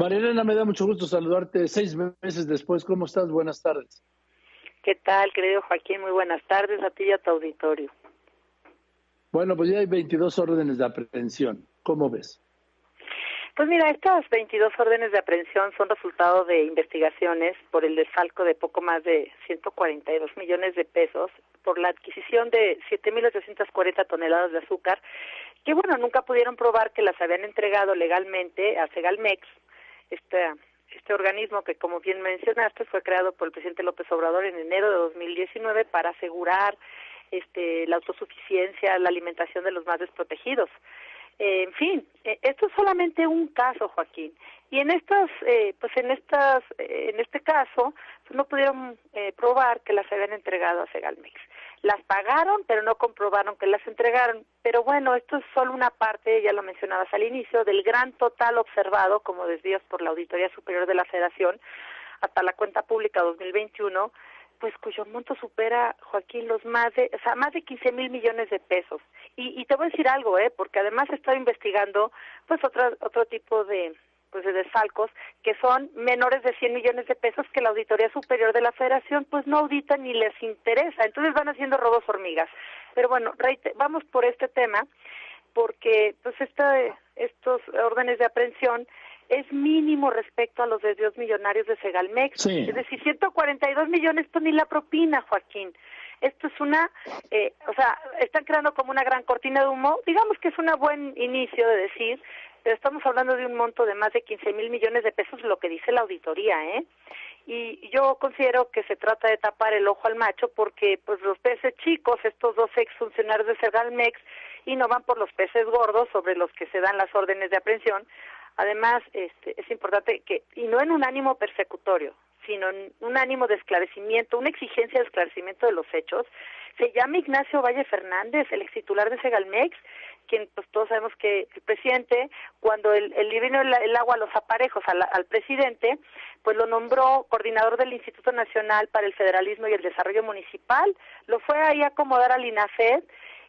Marilena, me da mucho gusto saludarte seis meses después. ¿Cómo estás? Buenas tardes. ¿Qué tal, querido Joaquín? Muy buenas tardes a ti y a tu auditorio. Bueno, pues ya hay 22 órdenes de aprehensión. ¿Cómo ves? Pues mira, estas 22 órdenes de aprehensión son resultado de investigaciones por el desfalco de poco más de 142 millones de pesos por la adquisición de 7.840 toneladas de azúcar, que bueno, nunca pudieron probar que las habían entregado legalmente a Segalmex, este, este organismo que como bien mencionaste fue creado por el presidente López Obrador en enero de 2019 para asegurar este, la autosuficiencia, la alimentación de los más desprotegidos. Eh, en fin, eh, esto es solamente un caso, Joaquín. Y en estas, eh, pues en estas, en este caso, pues no pudieron probar que las habían entregado a Segalmex. Las pagaron, pero no comprobaron que las entregaron. Pero bueno, esto es solo una parte, ya lo mencionabas al inicio, del gran total observado como desvíos por la Auditoría Superior de la Federación hasta la cuenta pública 2021 pues cuyo monto supera, Joaquín, los más de, o sea, más de 15 mil millones de pesos. Y, y te voy a decir algo, ¿eh? Porque además estado investigando, pues, otro, otro tipo de, pues, de desfalcos que son menores de 100 millones de pesos que la Auditoría Superior de la Federación, pues, no audita ni les interesa. Entonces van haciendo robos hormigas. Pero bueno, vamos por este tema, porque, pues, esta, estos órdenes de aprehensión es mínimo respecto a los desvíos millonarios de Segalmex. Es decir, 142 millones, pues ni la propina, Joaquín. Esto es una, eh, o sea, están creando como una gran cortina de humo. Digamos que es un buen inicio de decir, pero estamos hablando de un monto de más de 15 mil millones de pesos, lo que dice la auditoría, ¿eh? Y yo considero que se trata de tapar el ojo al macho porque, pues, los peces chicos, estos dos exfuncionarios de Segalmex, y no van por los peces gordos sobre los que se dan las órdenes de aprehensión, Además, este, es importante que, y no en un ánimo persecutorio, sino en un ánimo de esclarecimiento, una exigencia de esclarecimiento de los hechos, se llama Ignacio Valle Fernández, el ex titular de Segalmex, quien pues todos sabemos que el presidente, cuando el, el vino el, agua a los aparejos al, al, presidente, pues lo nombró coordinador del Instituto Nacional para el Federalismo y el Desarrollo Municipal, lo fue ahí a acomodar al INAFED,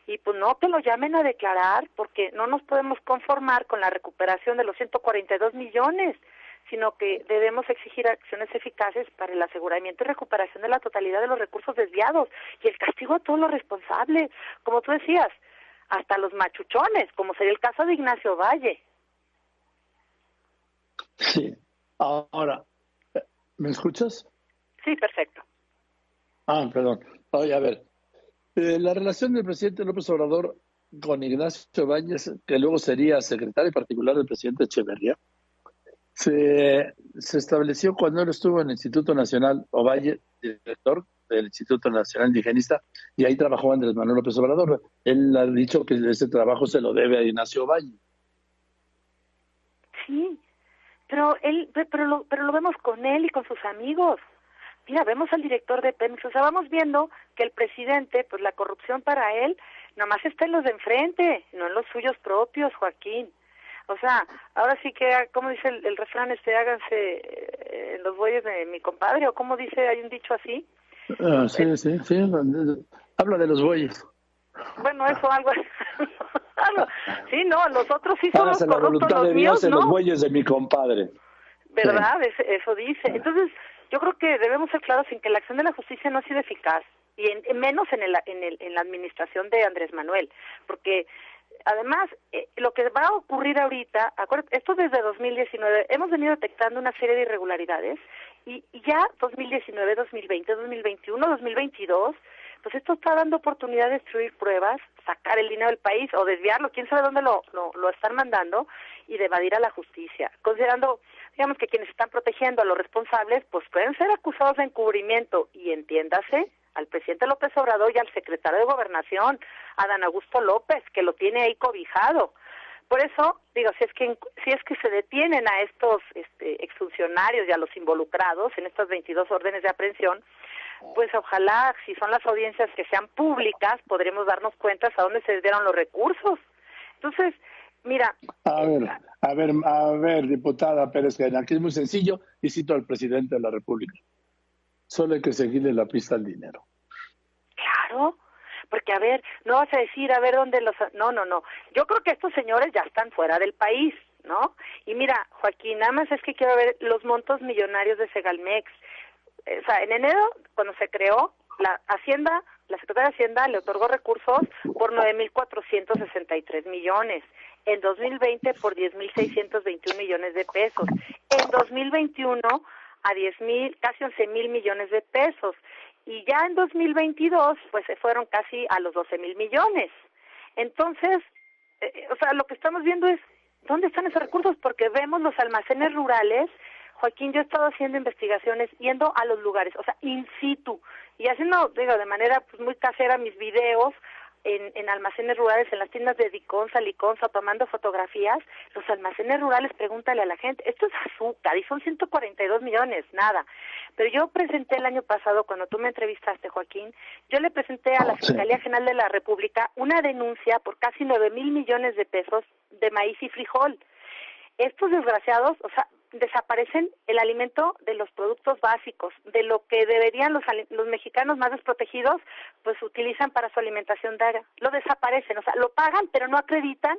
y pues no que lo llamen a declarar porque no nos podemos conformar con la recuperación de los 142 millones, sino que debemos exigir acciones eficaces para el aseguramiento y recuperación de la totalidad de los recursos desviados y el castigo a todos los responsables, como tú decías, hasta los machuchones, como sería el caso de Ignacio Valle. Sí, ahora, ¿me escuchas? Sí, perfecto. Ah, perdón. Oye, a ver, eh, la relación del presidente López Obrador con Ignacio Báñez, que luego sería secretario particular del presidente Echeverría, se, estableció cuando él estuvo en el Instituto Nacional Ovalle, director del Instituto Nacional Indigenista, y ahí trabajó Andrés Manuel López Obrador. Él ha dicho que ese trabajo se lo debe a Ignacio Valle. Sí, pero él, pero lo, pero lo vemos con él y con sus amigos mira, vemos al director de Pemex, o sea, vamos viendo que el presidente, pues la corrupción para él, nomás está en los de enfrente, no en los suyos propios, Joaquín. O sea, ahora sí que, como dice el, refrán, este, háganse eh, los bueyes de mi compadre, o como dice, hay un dicho así. Ah, sí, sí, sí, habla de los bueyes. Bueno, eso algo. sí, no, los otros sí son los la voluntad de Dios en los bueyes de mi compadre. ¿Verdad? eso dice. Entonces, yo creo que debemos ser claros en que la acción de la justicia no ha sido eficaz y en, menos en, el, en, el, en la administración de Andrés Manuel, porque además eh, lo que va a ocurrir ahorita, esto desde 2019, hemos venido detectando una serie de irregularidades y, y ya 2019, 2020, 2021, 2022, pues esto está dando oportunidad de destruir pruebas, sacar el dinero del país o desviarlo, quién sabe dónde lo, lo, lo están mandando y de evadir a la justicia, considerando digamos que quienes están protegiendo a los responsables, pues pueden ser acusados de encubrimiento y entiéndase al presidente López Obrador y al secretario de Gobernación, Adán Augusto López, que lo tiene ahí cobijado. Por eso, digo, si es que si es que se detienen a estos este, exfuncionarios y a los involucrados en estas 22 órdenes de aprehensión, pues ojalá, si son las audiencias que sean públicas, podremos darnos cuenta a dónde se dieron los recursos. Entonces, Mira. A ver, a ver, a ver, diputada Pérez aquí es muy sencillo y cito al presidente de la República. Solo hay que seguirle la pista al dinero. Claro, porque a ver, no vas a decir a ver dónde los... No, no, no. Yo creo que estos señores ya están fuera del país ¿no? Y mira, Joaquín, nada más es que quiero ver los montos millonarios de Segalmex. O sea, en enero, cuando se creó, la Hacienda, la Secretaría de Hacienda le otorgó recursos por 9.463 millones. En 2020 por 10.621 millones de pesos. En 2021 a 10.000, casi 11.000 millones de pesos. Y ya en 2022, pues se fueron casi a los 12.000 millones. Entonces, eh, o sea, lo que estamos viendo es dónde están esos recursos, porque vemos los almacenes rurales. Joaquín, yo he estado haciendo investigaciones, yendo a los lugares, o sea, in situ, y haciendo, digo, de manera pues, muy casera mis videos, en, en, almacenes rurales, en las tiendas de Diconsa, Liconza, tomando fotografías, los almacenes rurales, pregúntale a la gente, esto es azúcar y son 142 millones, nada. Pero yo presenté el año pasado, cuando tú me entrevistaste, Joaquín, yo le presenté a la Fiscalía General de la República una denuncia por casi 9 mil millones de pesos de maíz y frijol. Estos desgraciados, o sea, desaparecen el alimento de los productos básicos, de lo que deberían los, los mexicanos más desprotegidos, pues utilizan para su alimentación diaria. Lo desaparecen, o sea, lo pagan, pero no acreditan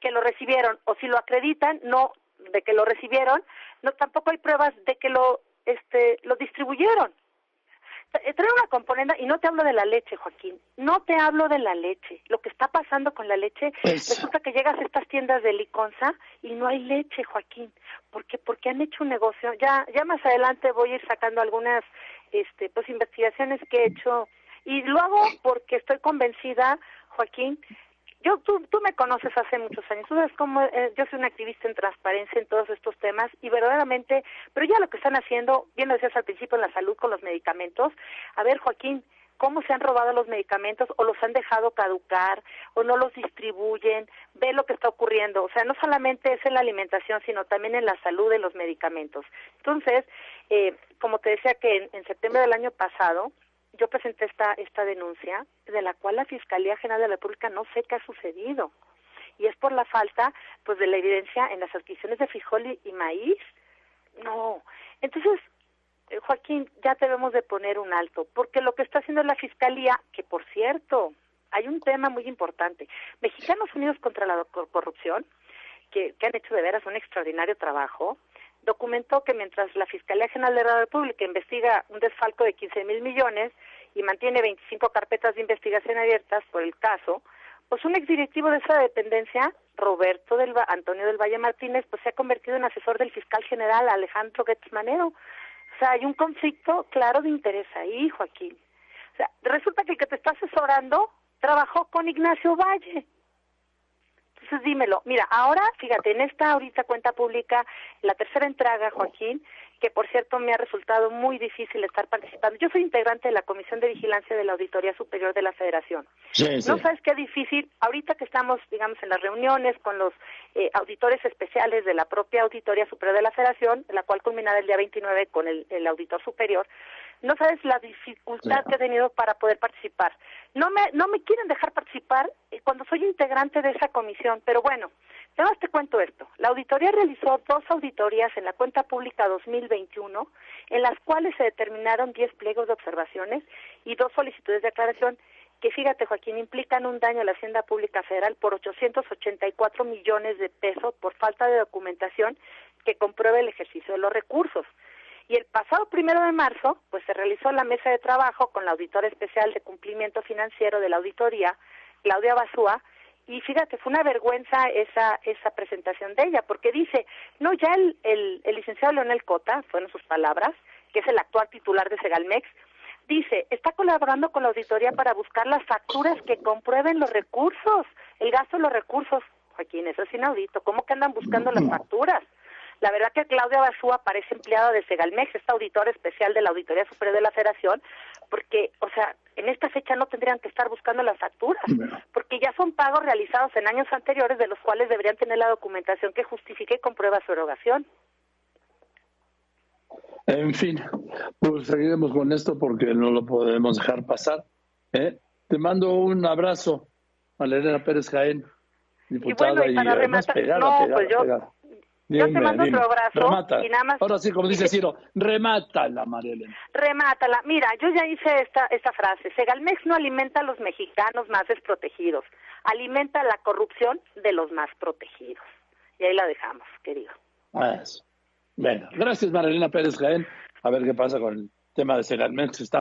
que lo recibieron, o si lo acreditan, no de que lo recibieron, no tampoco hay pruebas de que lo este lo distribuyeron. Eh, trae una componente, y no te hablo de la leche, Joaquín, no te hablo de la leche. Lo que está pasando con la leche, pues resulta que llegas a estas tiendas de Liconza y no hay leche, Joaquín. ¿Por qué? Porque han hecho un negocio. Ya, ya más adelante voy a ir sacando algunas este, pues, investigaciones que he hecho. Y lo hago porque estoy convencida, Joaquín, yo tú, tú me conoces hace muchos años, tú sabes cómo eh, yo soy una activista en transparencia en todos estos temas y verdaderamente, pero ya lo que están haciendo, bien lo decías al principio en la salud con los medicamentos, a ver Joaquín, cómo se han robado los medicamentos o los han dejado caducar o no los distribuyen, ve lo que está ocurriendo, o sea, no solamente es en la alimentación, sino también en la salud de los medicamentos. Entonces, eh, como te decía que en septiembre del año pasado, yo presenté esta, esta denuncia de la cual la Fiscalía General de la República no sé qué ha sucedido. Y es por la falta pues de la evidencia en las adquisiciones de frijol y, maíz. No. Entonces, eh, Joaquín, ya debemos de poner un alto, porque lo que está haciendo la Fiscalía, que por cierto, hay un tema muy importante. Mexicanos Unidos contra la Corrupción, que, que han hecho de veras un extraordinario trabajo, documentó que mientras la Fiscalía General de la República investiga un desfalco de 15 mil millones y mantiene 25 carpetas de investigación abiertas por el caso, pues un exdirectivo de esa dependencia, Roberto del Antonio del Valle Martínez, pues se ha convertido en asesor del fiscal general Alejandro Getz Manero. O sea, hay un conflicto claro de interés ahí, Joaquín. O sea, resulta que el que te está asesorando trabajó con Ignacio Valle. Entonces dímelo. Mira, ahora, fíjate, en esta ahorita cuenta pública, la tercera entrega, Joaquín, que por cierto me ha resultado muy difícil estar participando. Yo soy integrante de la Comisión de Vigilancia de la Auditoría Superior de la Federación. No sabes qué difícil, ahorita que estamos, digamos, en las reuniones con los eh, auditores especiales de la propia Auditoría Superior de la Federación, la cual culminará el día 29 con el, el auditor superior, no sabes la dificultad que he tenido para poder participar. No me, no me quieren dejar participar eh, cuando soy integrante de esa comisión, pero bueno, Además te cuento esto. La auditoría realizó dos auditorías en la cuenta pública 2021, en las cuales se determinaron 10 pliegos de observaciones y dos solicitudes de aclaración que, fíjate, Joaquín, implican un daño a la Hacienda Pública Federal por 884 millones de pesos por falta de documentación que compruebe el ejercicio de los recursos. Y el pasado primero de marzo, pues se realizó la mesa de trabajo con la auditora especial de cumplimiento financiero de la auditoría, Claudia Basúa, y fíjate, fue una vergüenza esa, esa presentación de ella, porque dice, no, ya el, el, el licenciado Leonel Cota, fueron sus palabras, que es el actual titular de Segalmex, dice, está colaborando con la auditoría para buscar las facturas que comprueben los recursos, el gasto de los recursos. Joaquín, eso es inaudito. ¿Cómo que andan buscando las facturas? La verdad que Claudia Basúa parece empleada de Segalmex, esta auditora especial de la Auditoría Superior de la Federación, porque, o sea, en esta fecha no tendrían que estar buscando las facturas, porque ya son pagos realizados en años anteriores de los cuales deberían tener la documentación que justifique y comprueba su erogación. En fin, pues seguiremos con esto porque no lo podemos dejar pasar. ¿eh? Te mando un abrazo, Elena Pérez Jaén, diputada y, bueno, no, pues yo, yo te mando otro abrazo y nada más. Ahora sí, como dice Ciro, remátala, María Elena. Remátala. Mira, yo ya hice esta, esta frase. Segalmex no alimenta a los mexicanos más desprotegidos, alimenta la corrupción de los más protegidos. Y ahí la dejamos, querido. Bueno, gracias Marilena Pérez Jaén. A ver qué pasa con el tema de Segalmex. Está